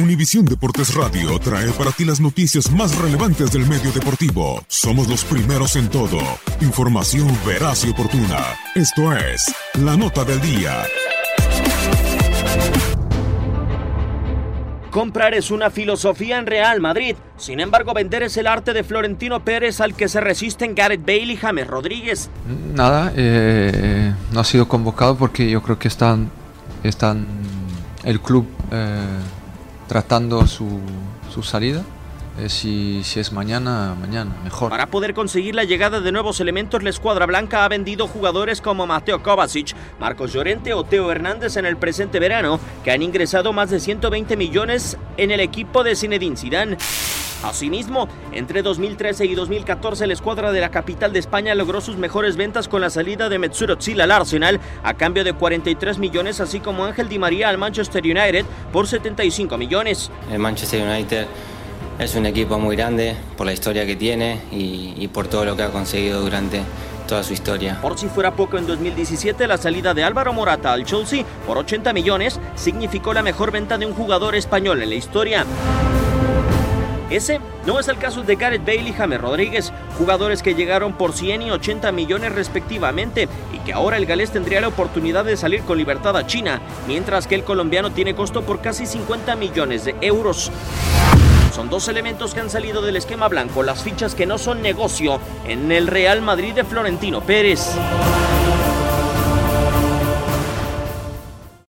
Univisión Deportes Radio trae para ti las noticias más relevantes del medio deportivo. Somos los primeros en todo. Información veraz y oportuna. Esto es La Nota del Día. Comprar es una filosofía en Real Madrid. Sin embargo, vender es el arte de Florentino Pérez al que se resisten Gareth Bale y James Rodríguez. Nada, eh, no ha sido convocado porque yo creo que están, están el club eh, tratando su, su salida. Eh, si, si, es mañana, mañana, mejor. Para poder conseguir la llegada de nuevos elementos, la escuadra blanca ha vendido jugadores como Mateo Kovacic, Marcos Llorente o Teo Hernández en el presente verano, que han ingresado más de 120 millones en el equipo de Zinedine Zidane. Asimismo, entre 2013 y 2014 la escuadra de la capital de España logró sus mejores ventas con la salida de Mesut Özil al Arsenal a cambio de 43 millones, así como Ángel Di María al Manchester United por 75 millones. El Manchester United es un equipo muy grande por la historia que tiene y, y por todo lo que ha conseguido durante toda su historia. Por si fuera poco, en 2017 la salida de Álvaro Morata al Chelsea por 80 millones significó la mejor venta de un jugador español en la historia. Ese no es el caso de Gareth Bale y James Rodríguez, jugadores que llegaron por 100 y 80 millones respectivamente y que ahora el galés tendría la oportunidad de salir con libertad a China, mientras que el colombiano tiene costo por casi 50 millones de euros. Son dos elementos que han salido del esquema blanco, las fichas que no son negocio en el Real Madrid de Florentino Pérez.